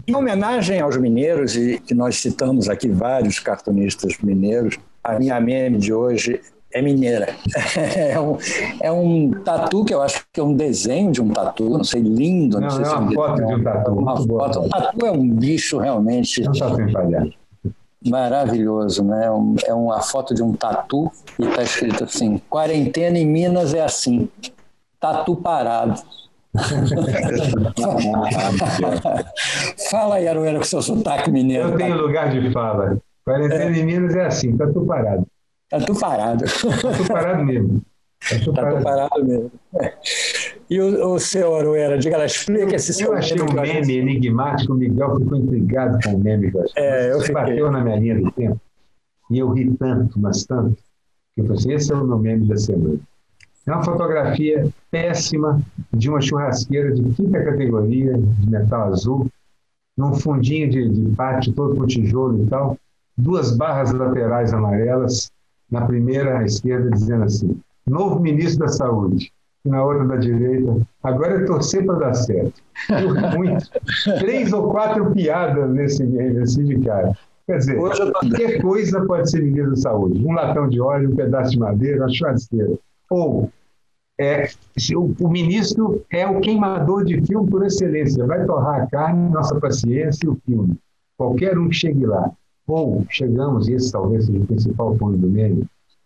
Em homenagem aos mineiros, e que nós citamos aqui vários cartunistas mineiros, a minha meme de hoje é mineira. É um, é um tatu que eu acho que é um desenho de um tatu, não sei, lindo. Não, não sei é uma foto de um tatu. Uma foto. Um tatu é um bicho realmente. Não está sem falhar. Maravilhoso, né? É uma foto de um tatu e está escrito assim: quarentena em Minas é assim, tatu parado. fala aí, Aroeira, com seu sotaque mineiro. Eu tenho lugar de fala. Quarentena é. em Minas é assim, tatu parado. Tatu parado. Tatu parado mesmo. Tatu parado, parado mesmo. E o, o seu Aroeira, diga lá, explica esse seu Eu achei um meme enigmático, o Miguel ficou intrigado com o meme que eu achei. É, eu fiquei. bateu na minha linha do tempo. E eu ri tanto, mas tanto, que eu falei assim, esse é o meu meme da semana. É uma fotografia péssima de uma churrasqueira de quinta categoria, de metal azul, num fundinho de, de pátio todo com tijolo e tal, duas barras laterais amarelas, na primeira à esquerda dizendo assim, novo ministro da Saúde, e na outra da direita, agora é torcer para dar certo. Muito. Três ou quatro piadas nesse de cara. Quer dizer, qualquer coisa pode ser ministro da Saúde. Um latão de óleo, um pedaço de madeira, uma churrasqueira. Ou é, o, ministro é o queimador de filme por excelência. Vai torrar a carne, nossa paciência e o filme. Qualquer um que chegue lá. Ou chegamos, e esse talvez seja o principal ponto do meme,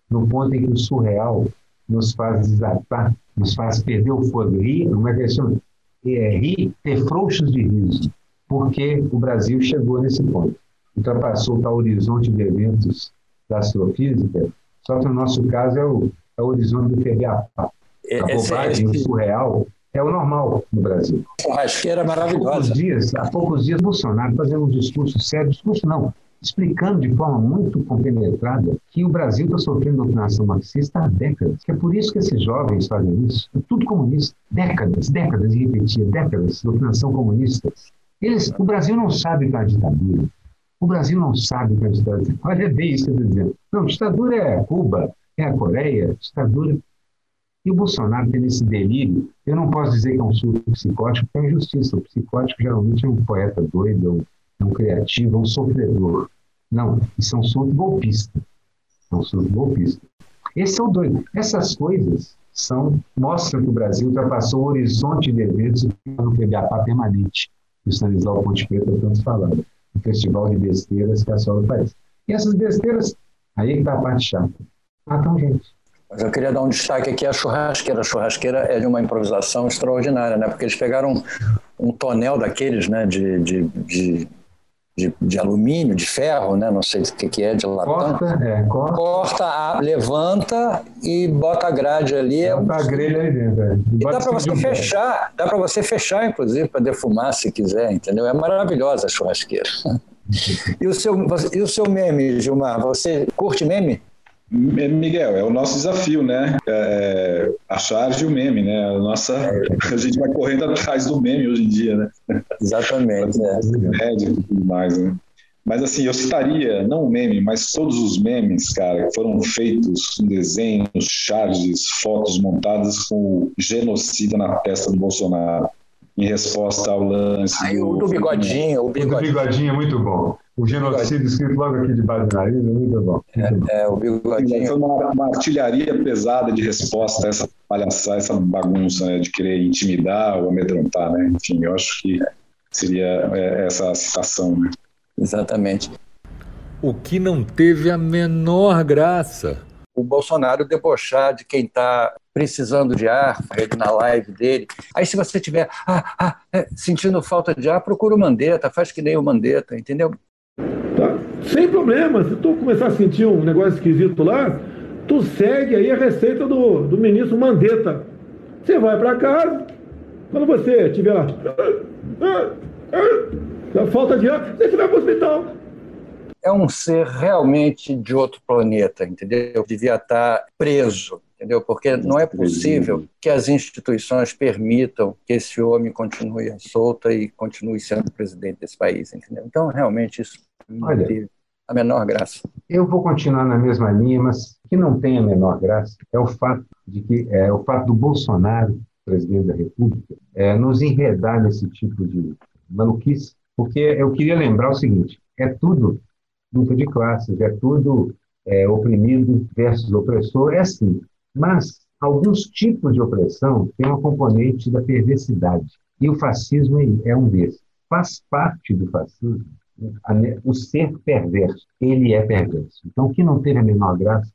no ponto em que o surreal nos faz desatar, nos faz perder o fogo. Rir, como é que é isso? É, rir, ter frouxos de riso, porque o Brasil chegou nesse ponto. Ultrapassou o tal horizonte de eventos da astrofísica, só que no nosso caso é o, é o horizonte do PBA. A bobagem, o surreal, é o normal no Brasil. Churrasqueira maravilhosa. Há poucos dias, há poucos dias Bolsonaro fazendo um discurso sério, discurso não, explicando de forma muito compenetrada que o Brasil está sofrendo doutrinação marxista há décadas. Que é por isso que esses jovens fazem isso. É tudo comunista. Décadas, décadas, e repetia, décadas, doutrinação comunista. Eles, o Brasil não sabe o que é ditadura. O Brasil não sabe o que é ditadura. Olha bem isso que eu estou dizendo. Não, ditadura é Cuba, é a Coreia, ditadura. E o Bolsonaro tem esse delírio. Eu não posso dizer que é um surto psicótico, porque é injustiça. O psicótico geralmente é um poeta doido, é um é um criativo, é um sofredor. Não, isso é um surto golpista. É um surto golpista. Esse é o doido. Essas coisas são, mostram que o Brasil ultrapassou o horizonte de eventos no PBAPA permanente, que o Stanislau Ponte Preta tanto falando, o festival de besteiras que é só do país. E essas besteiras, aí está a parte chata. Matam gente. Mas eu queria dar um destaque aqui à churrasqueira. A churrasqueira é de uma improvisação extraordinária, né? Porque eles pegaram um, tonel daqueles, né? de, de, de de, de, alumínio, de ferro, né? não sei o que, que é, de latão. Corta, é, corta. corta a, levanta e bota a grade ali. É bota é um... a grelha aí dentro. É. E, e dá para você fechar, dá para você fechar, inclusive, para defumar se quiser, entendeu? É maravilhosa a churrasqueira. e, o seu, e o seu meme, Gilmar? Você curte meme? Miguel, é o nosso desafio, né? É, é a charge e o meme, né? A nossa, a gente vai correndo atrás do meme hoje em dia, né? Exatamente. é. Médico e tudo mais, né? Mas assim, eu citaria, não o meme, mas todos os memes, cara, que foram feitos com desenhos, charges, fotos montadas com o genocida na testa do Bolsonaro, em resposta ao lance. Aí, do, o do bigodinho, o bigodinho. O do bigodinho é muito bom. O genocídio escrito logo aqui debaixo do nariz é muito bom. É, é, o bigodinho. Foi uma, uma, artilharia pesada de resposta a essa palhaçada, essa bagunça né, de querer intimidar ou amedrontar, né? Enfim, eu acho que seria é, essa citação, né? Exatamente. O que não teve a menor graça. O Bolsonaro debochar de quem está precisando de ar, na live dele. Aí, se você tiver ah, ah, é, sentindo falta de ar, procura o Mandetta, faz que nem o Mandetta, entendeu? Sem problema. Se tu começar a sentir um negócio esquisito lá, tu segue aí a receita do, do ministro Mandetta. Você vai para casa, quando você estiver lá, falta de ar, você vai para o hospital. É um ser realmente de outro planeta, entendeu? Devia estar preso, entendeu? Porque não é possível que as instituições permitam que esse homem continue solta e continue sendo presidente desse país, entendeu? Então, realmente, isso Olha, teve a menor graça. Eu vou continuar na mesma linha, mas o que não tem a menor graça é o fato de que é o fato do Bolsonaro, presidente da República, é, nos enredar nesse tipo de maluquice, porque eu queria lembrar o seguinte: é tudo luta de classes, é tudo é, oprimido versus opressor, é assim. Mas alguns tipos de opressão têm uma componente da perversidade, e o fascismo é um desses. Faz parte do fascismo o ser perverso, ele é perverso. Então, o que não teve a menor graça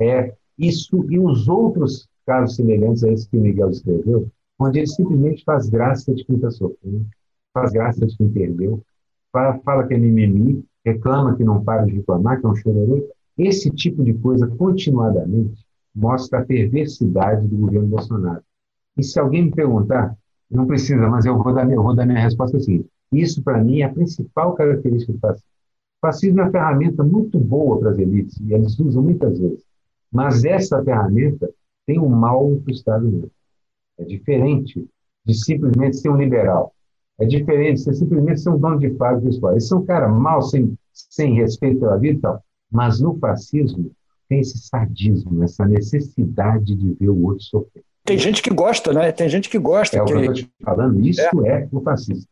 é isso e os outros casos semelhantes a esse que Miguel escreveu, onde ele simplesmente faz graça de quem está sofrendo, faz graça de quem perdeu, fala, fala que é mimimi, reclama que não para de reclamar, que é um chororô. Esse tipo de coisa, continuadamente, mostra a perversidade do governo Bolsonaro. E se alguém me perguntar, não precisa, mas eu vou dar, eu vou dar minha resposta assim. Isso, para mim, é a principal característica do fascismo. O fascismo é uma ferramenta muito boa para as elites, e eles usam muitas vezes. Mas essa ferramenta tem um mal para o Estado mesmo. É diferente de simplesmente ser um liberal. É diferente de simplesmente ser um dono de fábrica pessoal. Eles são cara mal, sem, sem respeito pela vida e tal. Mas no fascismo tem esse sadismo, essa necessidade de ver o outro sofrer. Tem gente que gosta, né? Tem gente que gosta. É que... o que eu estou te falando. Isso é, é o fascista.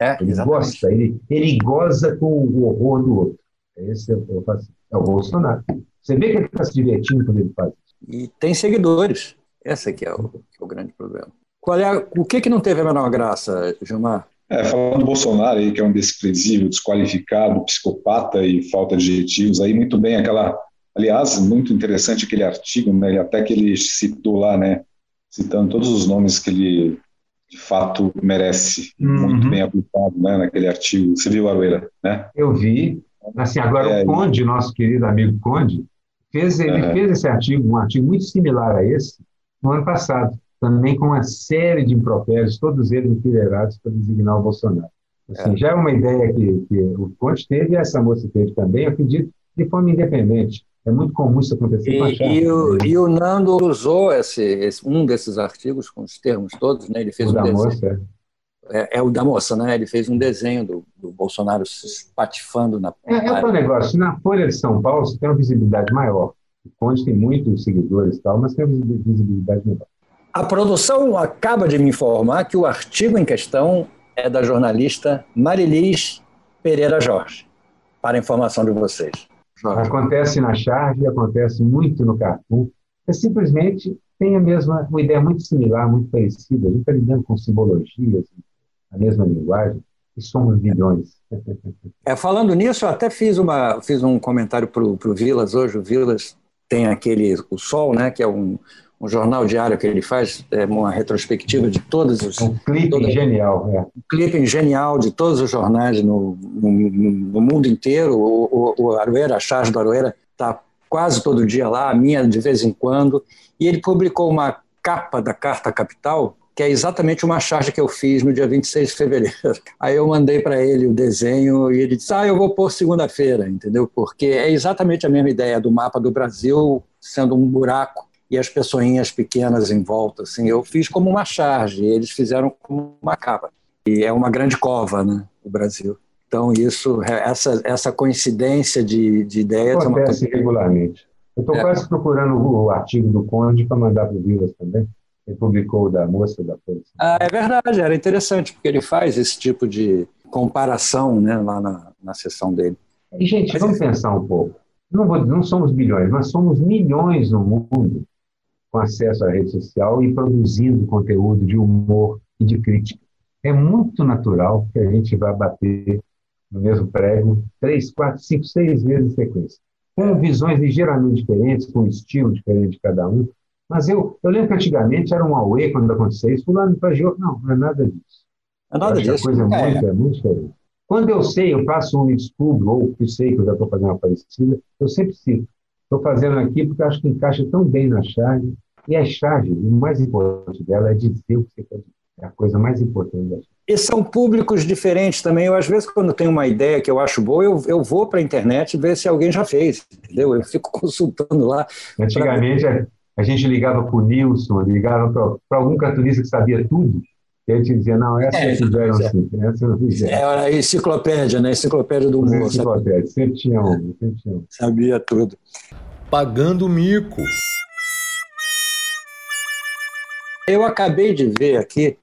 É, ele exatamente. gosta, ele, ele goza com o horror do outro. Esse é o. É o Bolsonaro. Você vê que ele está se divertindo quando ele faz isso. E tem seguidores. Esse aqui é o, que é o grande problema. Qual é, o que, que não teve a menor graça, Gilmar? É, falando do Bolsonaro aí, que é um desprezível, desqualificado, psicopata e falta de adjetivos, aí muito bem aquela, aliás, muito interessante aquele artigo, né, até que ele citou lá, né, citando todos os nomes que ele de fato merece, uhum. muito bem aplicado, né, naquele artigo. Você viu, Arueira, né? Eu vi. Assim, agora é, o Conde, nosso querido amigo Conde, fez, ele uhum. fez esse artigo, um artigo muito similar a esse, no ano passado também com uma série de impropérios, todos eles enfileirados para designar o Bolsonaro. Assim, é. Já é uma ideia que, que o Conte teve e essa moça teve também, eu acredito, de forma independente. É muito comum isso acontecer e, E o, e o Nando usou esse, esse, um desses artigos com os termos todos, né? Ele fez o um da desenho. moça, é. é. é. o da moça, né? Ele fez um desenho do, do Bolsonaro se espatifando na. É, é o negócio. Na Folha de São Paulo você tem uma visibilidade maior. O Conde tem muitos seguidores e tal, mas tem uma visibilidade menor. A produção acaba de me informar que o artigo em questão é da jornalista Marilis Pereira Jorge, para informação de vocês. Jorge. Acontece na Charge, acontece muito no Cartoon. É simplesmente tem a mesma, uma ideia muito similar, muito parecida. A gente está lidando com simbologias, a mesma linguagem, e somos bilhões. É, falando nisso, eu até fiz, uma, fiz um comentário para o Vilas hoje. O Vilas tem aquele, o Sol, né, que é um, um jornal diário que ele faz, é uma retrospectiva de todos os. Um clipe toda, genial, é. Um clipe genial de todos os jornais no, no, no mundo inteiro. O, o, o Aroeira, a charge do Aroeira, está quase todo dia lá, a minha de vez em quando. E ele publicou uma capa da Carta Capital, que é exatamente uma charge que eu fiz no dia 26 de fevereiro. Aí eu mandei para ele o desenho e ele disse: Ah, eu vou pôr segunda-feira, entendeu? Porque é exatamente a mesma ideia do mapa do Brasil sendo um buraco e as pessoinhas pequenas em volta. Assim, eu fiz como uma charge, eles fizeram como uma capa. E é uma grande cova, né, o Brasil. Então isso, essa essa coincidência de, de ideias acontece é uma... regularmente. Eu estou é. quase procurando o artigo do Conde para mandar para o Vilas também. Ele publicou o da moça da Folha. Ah, é verdade, era interessante porque ele faz esse tipo de comparação, né, lá na, na sessão dele. E gente, Mas, vamos pensar um pouco. Não, vou, não somos bilhões, mas somos milhões no mundo com acesso à rede social e produzindo conteúdo de humor e de crítica. É muito natural que a gente vá bater no mesmo prego três, quatro, cinco, seis vezes em sequência. Com visões ligeiramente diferentes, com um estilo diferente de cada um. Mas eu, eu lembro que antigamente era um auê quando acontecia isso. Fulano plagiou. Não, não é nada disso. É nada disso. A coisa é, muito, é muito diferente. Quando eu sei, eu faço um estudo, ou que sei que eu já estou fazendo uma parecida, eu sempre cito. Estou fazendo aqui porque acho que encaixa tão bem na charge. E a charge, o mais importante dela é dizer o que você quer dizer. É a coisa mais importante da charge. E são públicos diferentes também. Eu, às vezes, quando tenho uma ideia que eu acho boa, eu, eu vou para a internet ver se alguém já fez, entendeu? Eu fico consultando lá. Antigamente, pra... a gente ligava para o Nilson, ligava para algum cartunista que sabia tudo, e a gente dizia, não, essa é, fizeram é. assim, essa não fizeram. É a enciclopédia, né? Enciclopédia do humor. Enciclopédia, sempre tinha um, sempre tinha um. Sabia tudo. Pagando mico. Eu acabei de ver aqui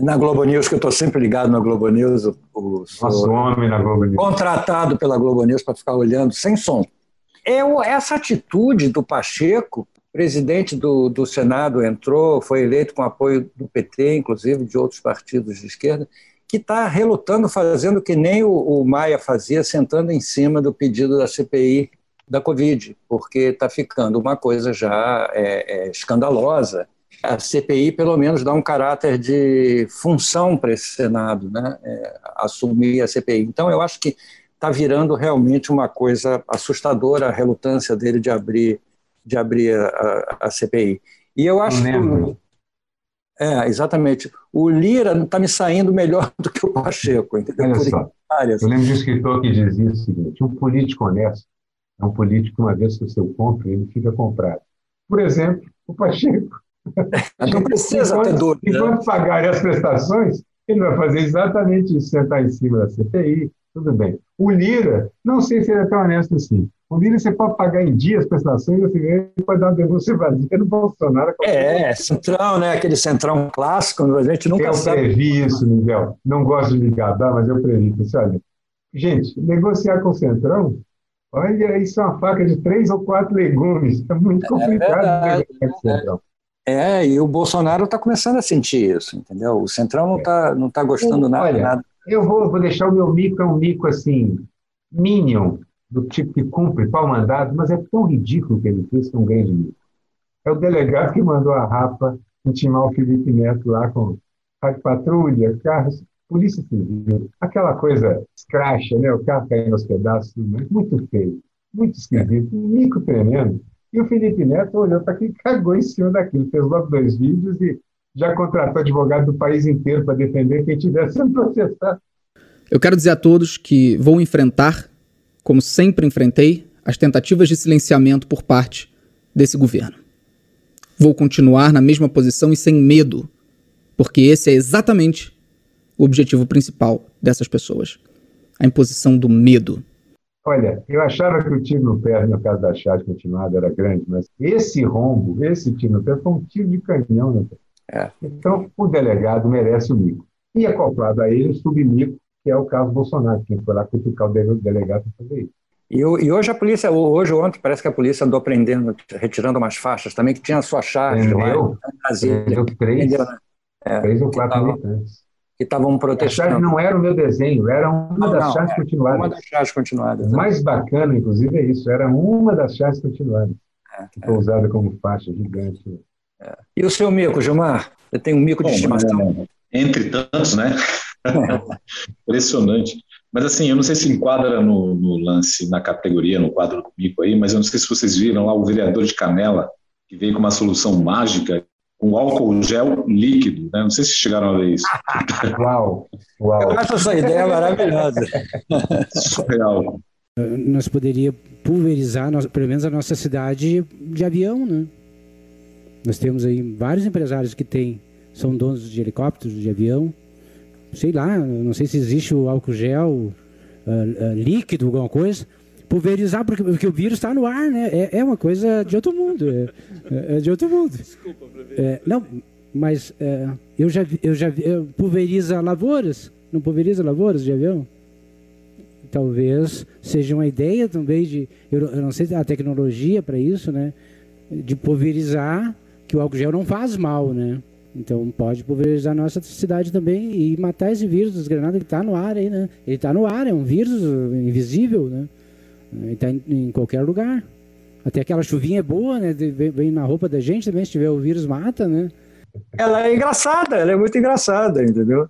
na Globo News, que eu estou sempre ligado na Globo News. O, Nosso homem na Globo News. Contratado pela Globo News para ficar olhando sem som. É essa atitude do Pacheco, presidente do, do Senado, entrou, foi eleito com apoio do PT, inclusive de outros partidos de esquerda, que está relutando, fazendo que nem o, o Maia fazia, sentando em cima do pedido da CPI da Covid, porque está ficando uma coisa já é, é, escandalosa a CPI pelo menos dá um caráter de função para esse Senado, né? É, assumir a CPI. Então, eu acho que está virando realmente uma coisa assustadora a relutância dele de abrir, de abrir a, a CPI. E eu acho que. É, exatamente. O Lira está me saindo melhor do que o Pacheco, entendeu? Olha só, eu lembro de um escritor que dizia o seguinte: um político honesto é um político, uma vez que o seu compra, ele fica comprado. Por exemplo, o Pacheco não precisa enquanto, ter dúvida. Enquanto pagarem as prestações, ele vai fazer exatamente isso, sentar em cima da CPI, tudo bem. O Lira, não sei se ele é tão honesto assim. O Lira você pode pagar em dia as prestações, você pode dar uma denúncia vazia no Bolsonaro. É, centrão, né? Aquele centrão clássico, a gente nunca eu sabe. Eu previ isso, Miguel. Não gosto de ligar, tá? mas eu previ. Olha, gente, negociar com o centrão, olha, isso é uma faca de três ou quatro legumes. É muito é complicado é negociar com o centrão. É, e o Bolsonaro está começando a sentir isso, entendeu? O Centrão não está não tá gostando nada, Olha, nada. Eu vou, vou deixar o meu mico, é um mico assim, minion, do tipo que cumpre pau mandado, mas é tão ridículo que ele fez que é grande mico. É o delegado que mandou a Rafa intimar o Felipe Neto lá com rádio patrulha, carros, polícia civil, aquela coisa escracha, né? O carro caindo aos pedaços, muito feio, muito esquisito, um mico tremendo. E o Felipe Neto olhou para e cagou em cima daquilo. Fez logo dois vídeos e já contratou advogado do país inteiro para defender quem tivesse sendo processado. Eu quero dizer a todos que vou enfrentar, como sempre enfrentei, as tentativas de silenciamento por parte desse governo. Vou continuar na mesma posição e sem medo, porque esse é exatamente o objetivo principal dessas pessoas a imposição do medo. Olha, eu achava que o tiro no pé, no caso da chave continuada, era grande, mas esse rombo, esse tiro no pé, foi um tiro de canhão. Né? É. Então, o delegado merece o mico. E acoplado a ele, o submico, que é o caso Bolsonaro, quem foi lá cutucar o delegado para fazer isso. E, e, hoje a polícia, hoje ontem, parece que a polícia andou prendendo, retirando umas faixas também, que tinha a sua charge Prendeu? lá em Brasília. Prendeu três, Prendeu, né? é, três ou quatro militantes que estavam protestando. A chave não era o meu desenho, era uma não, das não, chaves continuadas. Uma das chaves continuadas. O mais bacana, inclusive, é isso, era uma das chaves continuadas, é, que foi é. usada como faixa gigante. É. E o seu mico, Gilmar? Você tem um mico Bom, de estimação? É, entre tantos, né? Impressionante. Mas assim, eu não sei se enquadra no, no, lance, na categoria, no quadro do mico aí, mas eu não sei se vocês viram lá o vereador de Canela, que veio com uma solução mágica com álcool gel líquido. Né? Não sei se chegaram a ver isso. Uau! Uau. Eu acho essa ideia maravilhosa. Surreal. Nós poderíamos pulverizar, pelo menos a nossa cidade de avião, né? Nós temos aí vários empresários que têm, são donos de helicópteros, de avião. Sei lá, não sei se existe o álcool gel uh, uh, líquido, alguma coisa pulverizar, porque, porque o vírus está no ar, né? É, é, uma coisa de outro mundo. É, é, é de outro mundo. Desculpa, é, Não, mas é, eu já eu já pulveriza lavouras, não pulveriza lavouras de avião? Talvez seja uma ideia também de, eu, eu não sei a tecnologia para isso, né? De pulverizar, que o álcool gel não faz mal, né? Então pode pulverizar a nossa cidade também e matar esse vírus das granadas que está no ar aí, né? Ele está no ar, é um vírus invisível, né? Ele está em, em, qualquer lugar. Até aquela chuvinha é boa, né? Vem na roupa da gente também, se tiver o vírus, mata, né? Ela é engraçada, ela é muito engraçada, entendeu?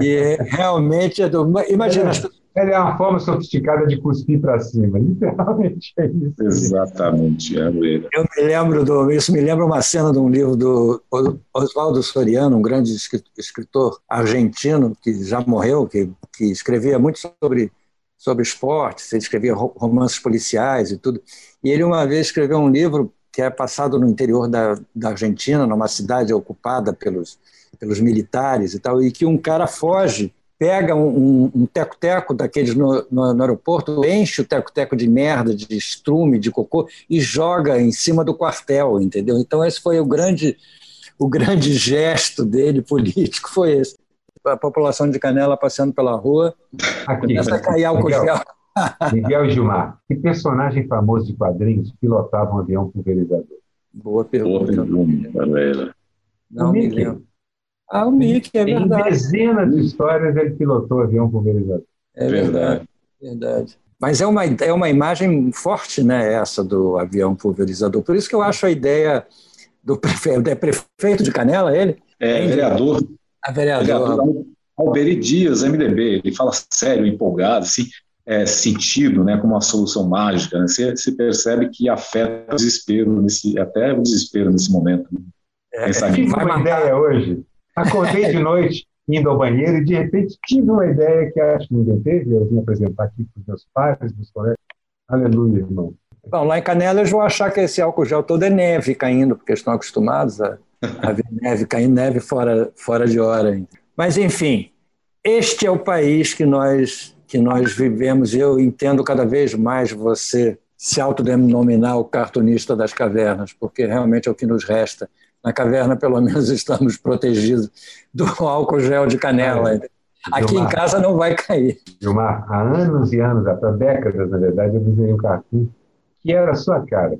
E realmente, é do, imagina, as pessoas ela é uma forma sofisticada de cuspir para cima. Literalmente é isso. Exatamente, é Eu me lembro do, isso me lembra uma cena de um livro do Oswaldo Soriano, um grande escritor argentino que já morreu, que, que escrevia muito sobre sobre esportes, ele escrevia romances policiais e tudo. E ele uma vez escreveu um livro que é passado no interior da, da Argentina, numa cidade ocupada pelos pelos militares e tal, e que um cara foge pega um teco-teco daqueles no, no, no, aeroporto, enche o teco-teco de merda, de estrume, de cocô e joga em cima do quartel, entendeu? Então esse foi o grande, o grande gesto dele político, foi esse. A população de Canela passeando pela rua, Aqui, começa a cair álcool Miguel, gel. Miguel Gilmar, que personagem famoso de quadrinhos pilotava um avião pulverizador? Boa pergunta. Boa pergunta, galera. Não me lembro. Ah, o Mickey, é verdade. Em dezenas de histórias ele pilotou avião pulverizador. É verdade, verdade. Mas é uma, é uma imagem forte, né, essa do avião pulverizador. Por isso que eu acho a ideia do prefeito, é prefeito de Canela, ele? É, vereador. A vereador. vereador Alberi Dias, MDB, ele fala sério, empolgado, assim, é, sentido, né, como uma solução mágica. Né? Você, você percebe que afeta o desespero, nesse, até o desespero nesse momento. Né? É, é, tive uma ideia hoje Acordei de noite, indo ao banheiro, e de repente tive uma ideia que acho que ninguém teve. Eu vim apresentar aqui para os meus pais, meus colegas. Aleluia, irmão. Bom, lá em Canela eles vão achar que esse álcool gel todo é neve caindo, porque estão acostumados a, a ver neve caindo, neve fora, fora de hora. Mas, enfim, este é o país que nós, que nós vivemos. Eu entendo cada vez mais você se autodenominar o cartunista das cavernas, porque realmente é o que nos resta na caverna, pelo menos, estamos protegidos do álcool gel de canela. É. Aqui Gilmar, em casa não vai cair. Gilmar, há anos e anos, há décadas, na verdade, eu desenhei um cartoon que era a sua cara.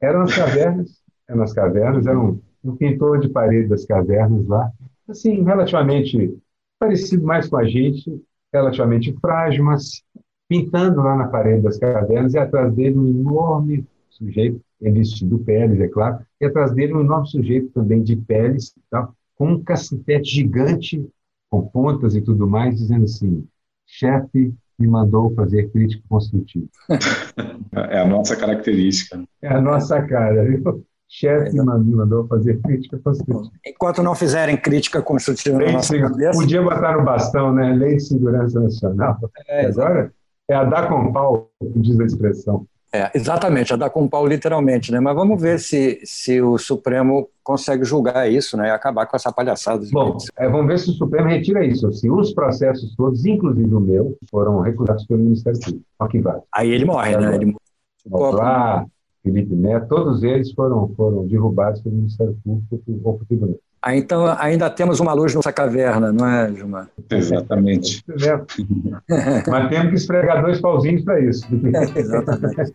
Eram as cavernas, eram as cavernas, era um, um pintor de parede das cavernas lá, assim, relativamente parecido mais com a gente, relativamente frágil, mas pintando lá na parede das cavernas e atrás dele um enorme sujeito é vestido peles, é claro, e atrás dele um enorme sujeito também de peles, tá? com um cacetete gigante, com pontas e tudo mais, dizendo assim: chefe me mandou fazer crítica construtiva. É a nossa característica. É a nossa cara, viu? Chefe me mandou fazer crítica construtiva. Enquanto não fizerem crítica construtiva na nossa cabeça... Podia botar no bastão, né? Lei de Segurança Nacional. É, Agora é a dar com pau, que diz a expressão. É, exatamente, a dar com pau literalmente, né? Mas vamos ver se, se o Supremo consegue julgar isso, né? E acabar com essa palhaçada. Bom, é, vamos ver se o Supremo retira isso. Se os processos todos, inclusive o meu, foram recusados pelo Ministério Público. Vale. Aí ele morre, né? Ele... Lá, Felipe Neto, todos eles foram, foram derrubados pelo Ministério Público ou por tribunal. Ah, então ainda temos uma luz nessa caverna, não é, Gilmar? Exatamente. Mas temos que esfregar dois pauzinhos para isso. É, exatamente.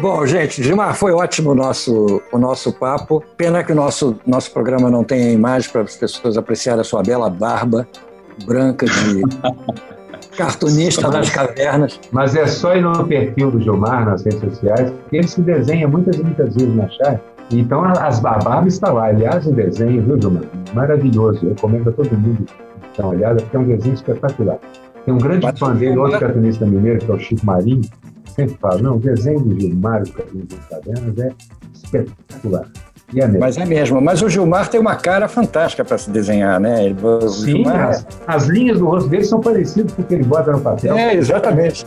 Bom, gente, Gilmar, foi ótimo o nosso, o nosso papo. Pena que o nosso, nosso programa não tenha imagem para as pessoas apreciarem a sua bela barba branca de cartunista das cavernas. Mas é só ir no perfil do Gilmar nas redes sociais, que ele se desenha muitas e muitas vezes na chat. Então, as bababas está lá. Aliás, o desenho, viu, Gilmar? Maravilhoso. Eu recomendo a todo mundo dar uma olhada, porque é um desenho espetacular. Tem um grande Mas, fã dele, outro cartunista mineiro, que é o Chico Marinho, sempre fala, não, o desenho do Gilmar, o cartunista das cavernas, é espetacular. É Mas é mesmo. Mas o Gilmar tem uma cara fantástica para se desenhar, né? Ele, Sim, Gilmar... as, as, linhas do rosto dele são parecidas com o que ele bota no papel. É, exatamente.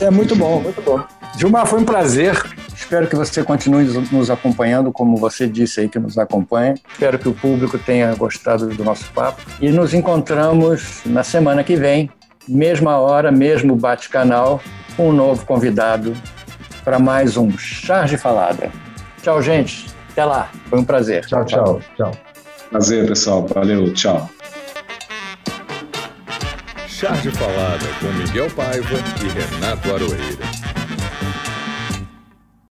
É muito bom, muito bom. Gilmar, foi um prazer. Espero que você continue nos acompanhando, como você disse aí que nos acompanha. Espero que o público tenha gostado do nosso papo. E nos encontramos na semana que vem, mesma hora, mesmo bate-canal, com um novo convidado para mais um Charge Falada. Tchau, gente. Até lá. Foi um prazer. Tchau, tchau. Tchau. Prazer, pessoal. Valeu. Tchau. Charge Falada com Miguel Paiva e Renato Aroeira.